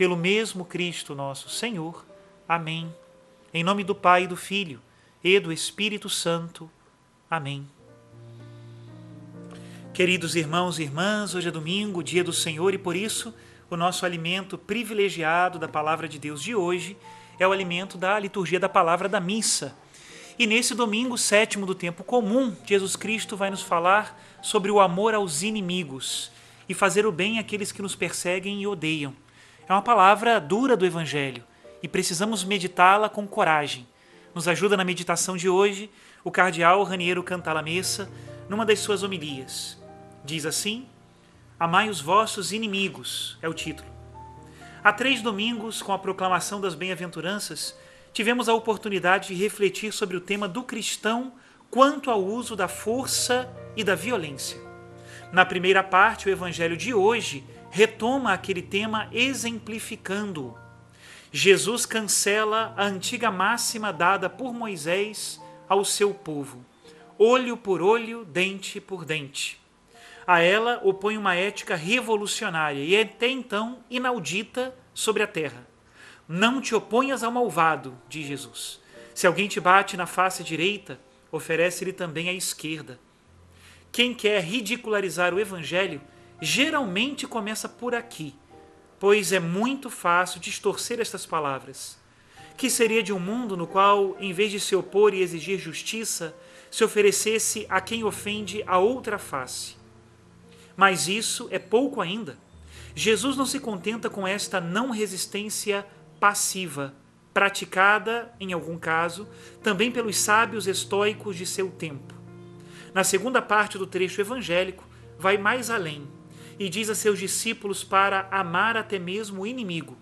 pelo mesmo Cristo nosso Senhor. Amém. Em nome do Pai, do Filho e do Espírito Santo. Amém. Queridos irmãos e irmãs, hoje é domingo, dia do Senhor, e por isso o nosso alimento privilegiado da palavra de Deus de hoje é o alimento da liturgia da palavra da missa. E nesse domingo sétimo do tempo comum, Jesus Cristo vai nos falar sobre o amor aos inimigos e fazer o bem àqueles que nos perseguem e odeiam. É uma palavra dura do Evangelho e precisamos meditá-la com coragem. Nos ajuda na meditação de hoje o cardeal Raniero Cantalamessa numa das suas homilias. Diz assim: Amai os vossos inimigos, é o título. Há três domingos, com a proclamação das bem-aventuranças, tivemos a oportunidade de refletir sobre o tema do cristão quanto ao uso da força e da violência. Na primeira parte, o evangelho de hoje retoma aquele tema exemplificando-o. Jesus cancela a antiga máxima dada por Moisés ao seu povo: olho por olho, dente por dente. A ela opõe uma ética revolucionária e até então inaudita sobre a terra. Não te oponhas ao malvado, diz Jesus. Se alguém te bate na face direita, oferece-lhe também a esquerda. Quem quer ridicularizar o evangelho geralmente começa por aqui, pois é muito fácil distorcer estas palavras. Que seria de um mundo no qual, em vez de se opor e exigir justiça, se oferecesse a quem ofende a outra face? Mas isso é pouco ainda. Jesus não se contenta com esta não resistência passiva, praticada, em algum caso, também pelos sábios estoicos de seu tempo. Na segunda parte do trecho evangélico, vai mais além e diz a seus discípulos para amar até mesmo o inimigo.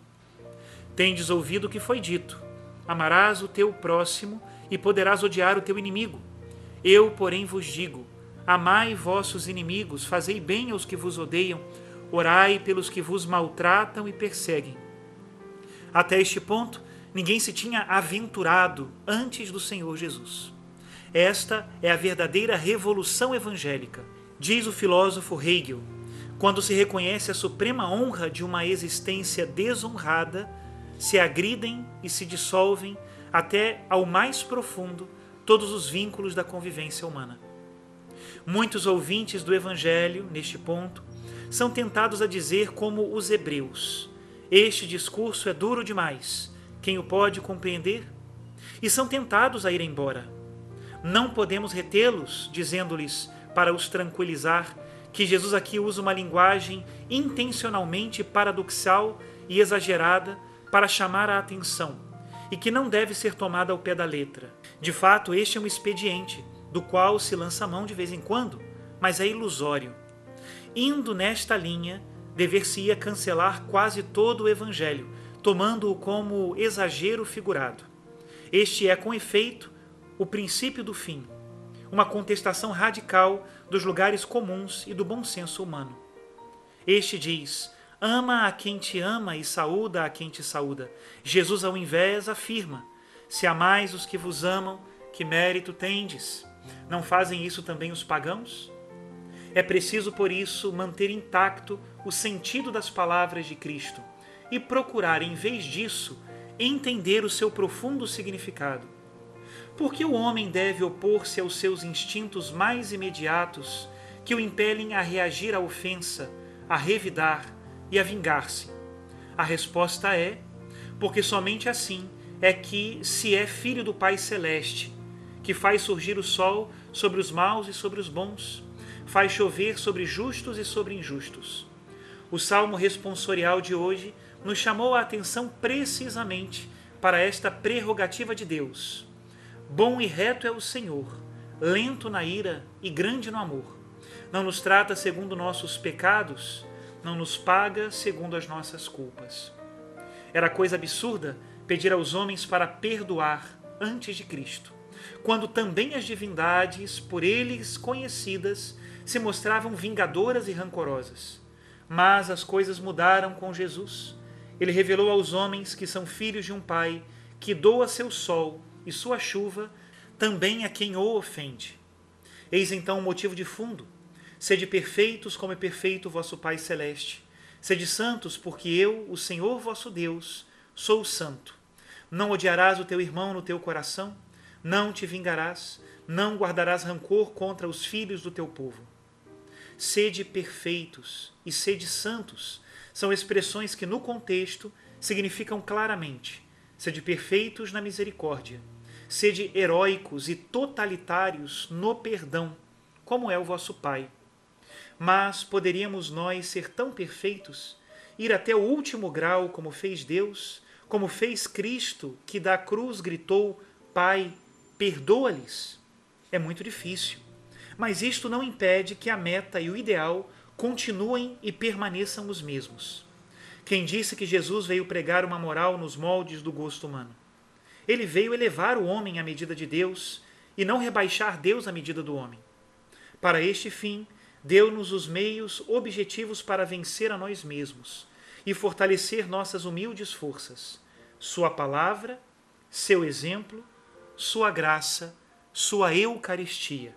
Tendes ouvido o que foi dito: amarás o teu próximo e poderás odiar o teu inimigo. Eu, porém, vos digo: amai vossos inimigos, fazei bem aos que vos odeiam, orai pelos que vos maltratam e perseguem. Até este ponto, ninguém se tinha aventurado antes do Senhor Jesus. Esta é a verdadeira revolução evangélica, diz o filósofo Hegel quando se reconhece a suprema honra de uma existência desonrada, se agridem e se dissolvem até ao mais profundo todos os vínculos da convivência humana. Muitos ouvintes do Evangelho, neste ponto, são tentados a dizer, como os hebreus: Este discurso é duro demais, quem o pode compreender? E são tentados a ir embora. Não podemos retê-los, dizendo-lhes, para os tranquilizar, que Jesus aqui usa uma linguagem intencionalmente paradoxal e exagerada para chamar a atenção e que não deve ser tomada ao pé da letra. De fato, este é um expediente do qual se lança mão de vez em quando, mas é ilusório. Indo nesta linha, dever-se-ia cancelar quase todo o Evangelho, tomando-o como exagero figurado. Este é, com efeito, o princípio do fim uma contestação radical dos lugares comuns e do bom senso humano. Este diz: Ama a quem te ama e saúda a quem te saúda. Jesus, ao invés, afirma: Se amais os que vos amam, que mérito tendes? Não fazem isso também os pagãos? É preciso, por isso, manter intacto o sentido das palavras de Cristo e procurar, em vez disso, entender o seu profundo significado. Por que o homem deve opor-se aos seus instintos mais imediatos que o impelem a reagir à ofensa, a revidar e a vingar-se? A resposta é: porque somente assim é que se é filho do Pai Celeste, que faz surgir o sol sobre os maus e sobre os bons, faz chover sobre justos e sobre injustos. O salmo responsorial de hoje nos chamou a atenção precisamente para esta prerrogativa de Deus. Bom e reto é o Senhor, lento na ira e grande no amor. Não nos trata segundo nossos pecados, não nos paga segundo as nossas culpas. Era coisa absurda pedir aos homens para perdoar antes de Cristo, quando também as divindades, por eles conhecidas, se mostravam vingadoras e rancorosas. Mas as coisas mudaram com Jesus ele revelou aos homens que são filhos de um Pai que doa seu sol e sua chuva também a quem o ofende. Eis então o motivo de fundo. Sede perfeitos como é perfeito vosso Pai celeste. Sede santos, porque eu, o Senhor vosso Deus, sou santo. Não odiarás o teu irmão no teu coração, não te vingarás, não guardarás rancor contra os filhos do teu povo. Sede perfeitos e sede santos, são expressões que, no contexto, significam claramente: sede perfeitos na misericórdia, sede heróicos e totalitários no perdão, como é o vosso Pai. Mas poderíamos nós ser tão perfeitos, ir até o último grau, como fez Deus, como fez Cristo, que da cruz gritou: Pai, perdoa-lhes? É muito difícil. Mas isto não impede que a meta e o ideal continuem e permaneçam os mesmos. Quem disse que Jesus veio pregar uma moral nos moldes do gosto humano? Ele veio elevar o homem à medida de Deus e não rebaixar Deus à medida do homem. Para este fim, deu-nos os meios objetivos para vencer a nós mesmos e fortalecer nossas humildes forças. Sua palavra, seu exemplo, sua graça, sua Eucaristia.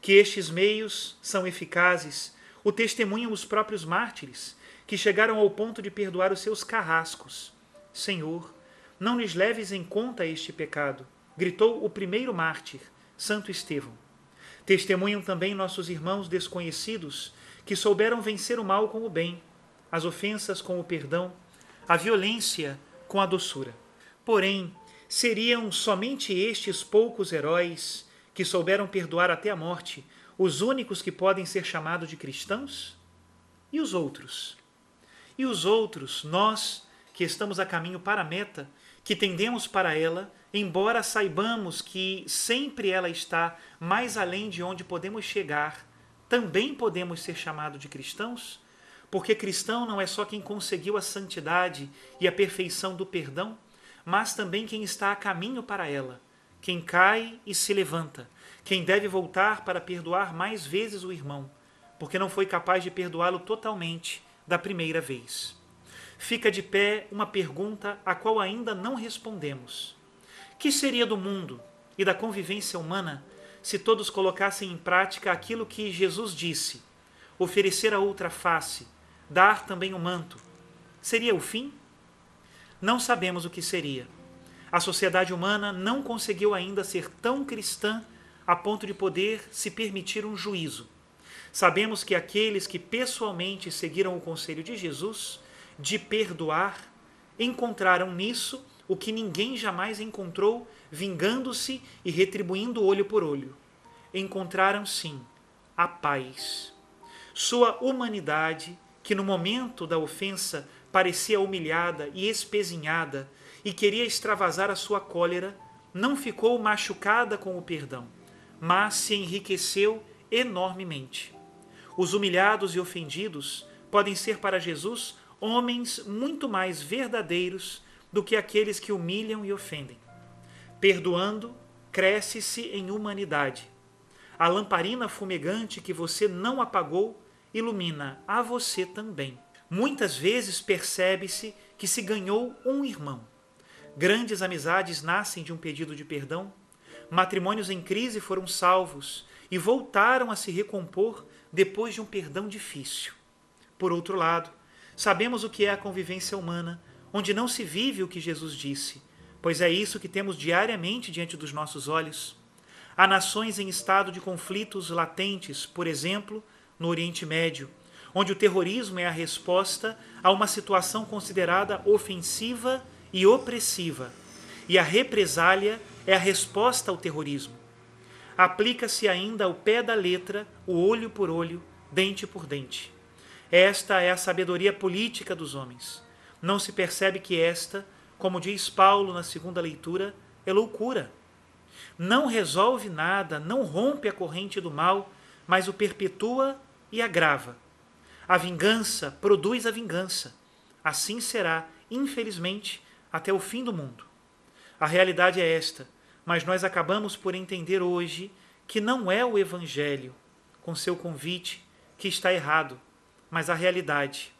Que estes meios são eficazes o testemunham os próprios mártires, que chegaram ao ponto de perdoar os seus carrascos. Senhor, não lhes leves em conta este pecado, gritou o primeiro mártir, Santo Estevão. Testemunham também nossos irmãos desconhecidos, que souberam vencer o mal com o bem, as ofensas com o perdão, a violência com a doçura. Porém, seriam somente estes poucos heróis que souberam perdoar até a morte os únicos que podem ser chamados de cristãos? E os outros? E os outros, nós que estamos a caminho para a meta, que tendemos para ela, embora saibamos que sempre ela está mais além de onde podemos chegar, também podemos ser chamados de cristãos? Porque cristão não é só quem conseguiu a santidade e a perfeição do perdão, mas também quem está a caminho para ela, quem cai e se levanta, quem deve voltar para perdoar mais vezes o irmão, porque não foi capaz de perdoá-lo totalmente da primeira vez. Fica de pé uma pergunta a qual ainda não respondemos: Que seria do mundo e da convivência humana se todos colocassem em prática aquilo que Jesus disse: oferecer a outra face, dar também o manto? Seria o fim? Não sabemos o que seria. A sociedade humana não conseguiu ainda ser tão cristã a ponto de poder se permitir um juízo. Sabemos que aqueles que pessoalmente seguiram o conselho de Jesus de perdoar encontraram nisso o que ninguém jamais encontrou, vingando-se e retribuindo olho por olho. Encontraram sim a paz. Sua humanidade, que no momento da ofensa parecia humilhada e espezinhada e queria extravasar a sua cólera, não ficou machucada com o perdão mas se enriqueceu enormemente. Os humilhados e ofendidos podem ser para Jesus homens muito mais verdadeiros do que aqueles que humilham e ofendem. Perdoando, cresce-se em humanidade. A lamparina fumegante que você não apagou ilumina a você também. Muitas vezes percebe-se que se ganhou um irmão. Grandes amizades nascem de um pedido de perdão. Matrimônios em crise foram salvos e voltaram a se recompor depois de um perdão difícil. Por outro lado, sabemos o que é a convivência humana, onde não se vive o que Jesus disse, pois é isso que temos diariamente diante dos nossos olhos. Há nações em estado de conflitos latentes, por exemplo, no Oriente Médio, onde o terrorismo é a resposta a uma situação considerada ofensiva e opressiva, e a represália é a resposta ao terrorismo. Aplica-se ainda ao pé da letra o olho por olho, dente por dente. Esta é a sabedoria política dos homens. Não se percebe que esta, como diz Paulo na segunda leitura, é loucura. Não resolve nada, não rompe a corrente do mal, mas o perpetua e agrava. A vingança produz a vingança. Assim será, infelizmente, até o fim do mundo. A realidade é esta, mas nós acabamos por entender hoje que não é o Evangelho, com seu convite, que está errado, mas a realidade.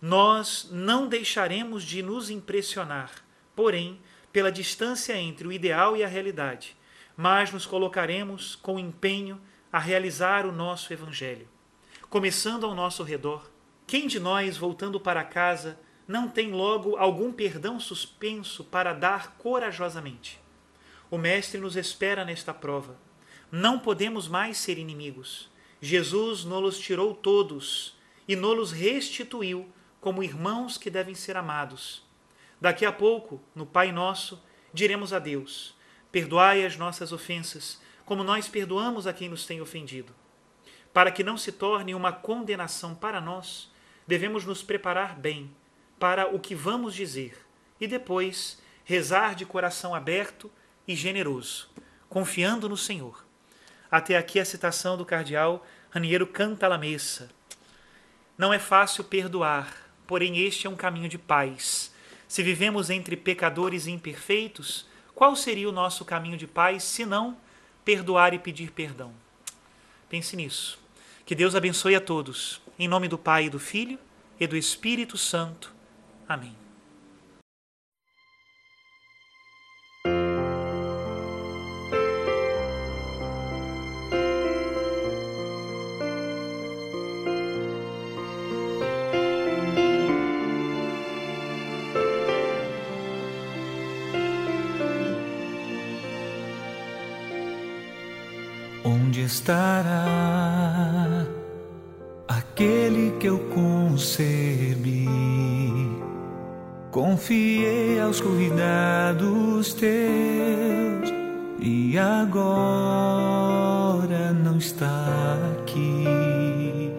Nós não deixaremos de nos impressionar, porém, pela distância entre o ideal e a realidade, mas nos colocaremos com empenho a realizar o nosso Evangelho começando ao nosso redor. Quem de nós, voltando para casa, não tem logo algum perdão suspenso para dar corajosamente? O Mestre nos espera nesta prova. Não podemos mais ser inimigos. Jesus nos tirou todos e nos restituiu como irmãos que devem ser amados. Daqui a pouco, no Pai Nosso, diremos a Deus: Perdoai as nossas ofensas, como nós perdoamos a quem nos tem ofendido. Para que não se torne uma condenação para nós, devemos nos preparar bem para o que vamos dizer e depois rezar de coração aberto e generoso, confiando no Senhor. Até aqui a citação do cardeal Raniero Cantalamessa. Não é fácil perdoar, porém este é um caminho de paz. Se vivemos entre pecadores imperfeitos, qual seria o nosso caminho de paz se não perdoar e pedir perdão? Pense nisso. Que Deus abençoe a todos. Em nome do Pai, do Filho e do Espírito Santo. Amém. Estará aquele que eu concebi? Confiei aos cuidados teus e agora não está aqui.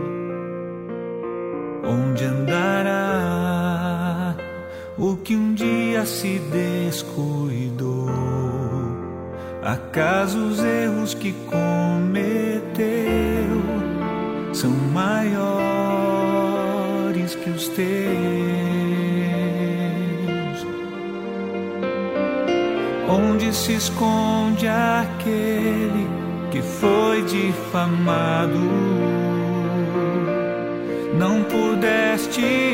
Onde andará o que um dia se descuidou? Acaso os erros que cometeu são maiores que os teus? Onde se esconde aquele que foi difamado? Não pudeste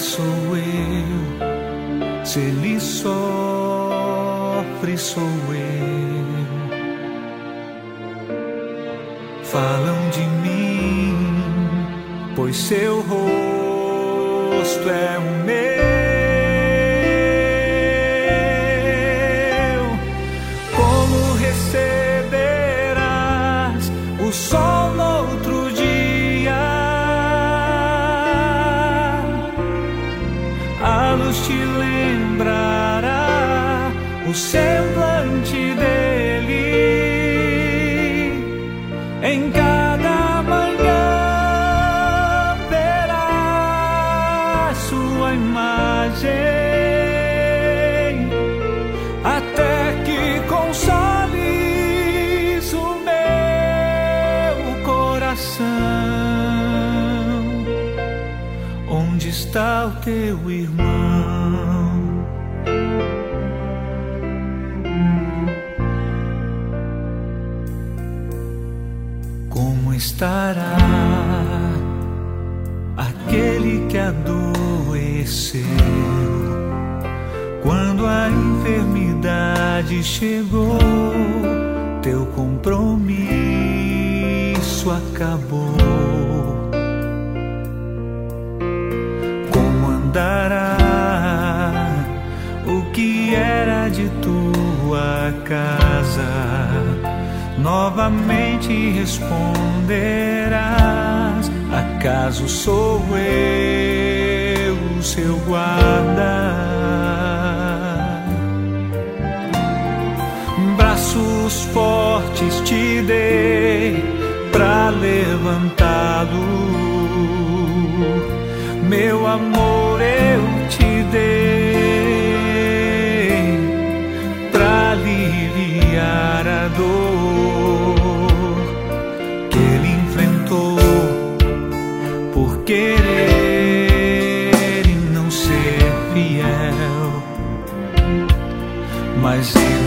sou eu, se ele sofre, sou eu. Falam de mim, pois seu rosto é o meu. Como receberás o sol o semblante dele em cada manhã verá sua imagem até que consoles o meu coração. Onde está o teu irmão? Estará aquele que adoeceu quando a enfermidade chegou. Teu compromisso acabou. Como andará o que era de tua casa? Novamente responderás: Acaso sou eu, o seu guarda? Braços fortes te dei para levantá-lo, meu amor eu te dei para aliviar a dor.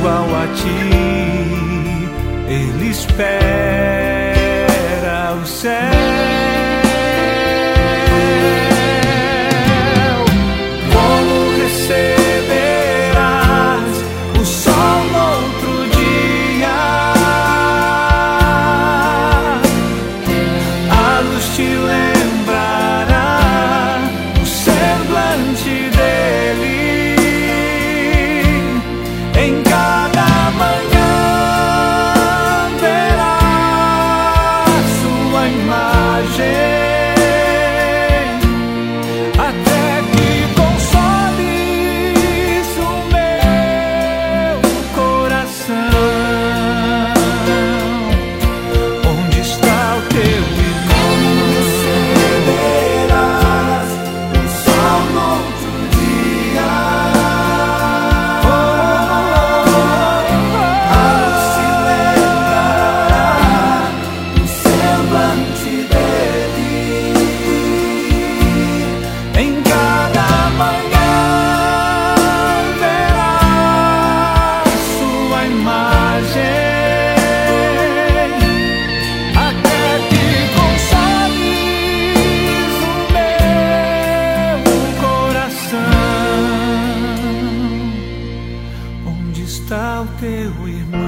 Igual a ti, ele espera o céu. 为梦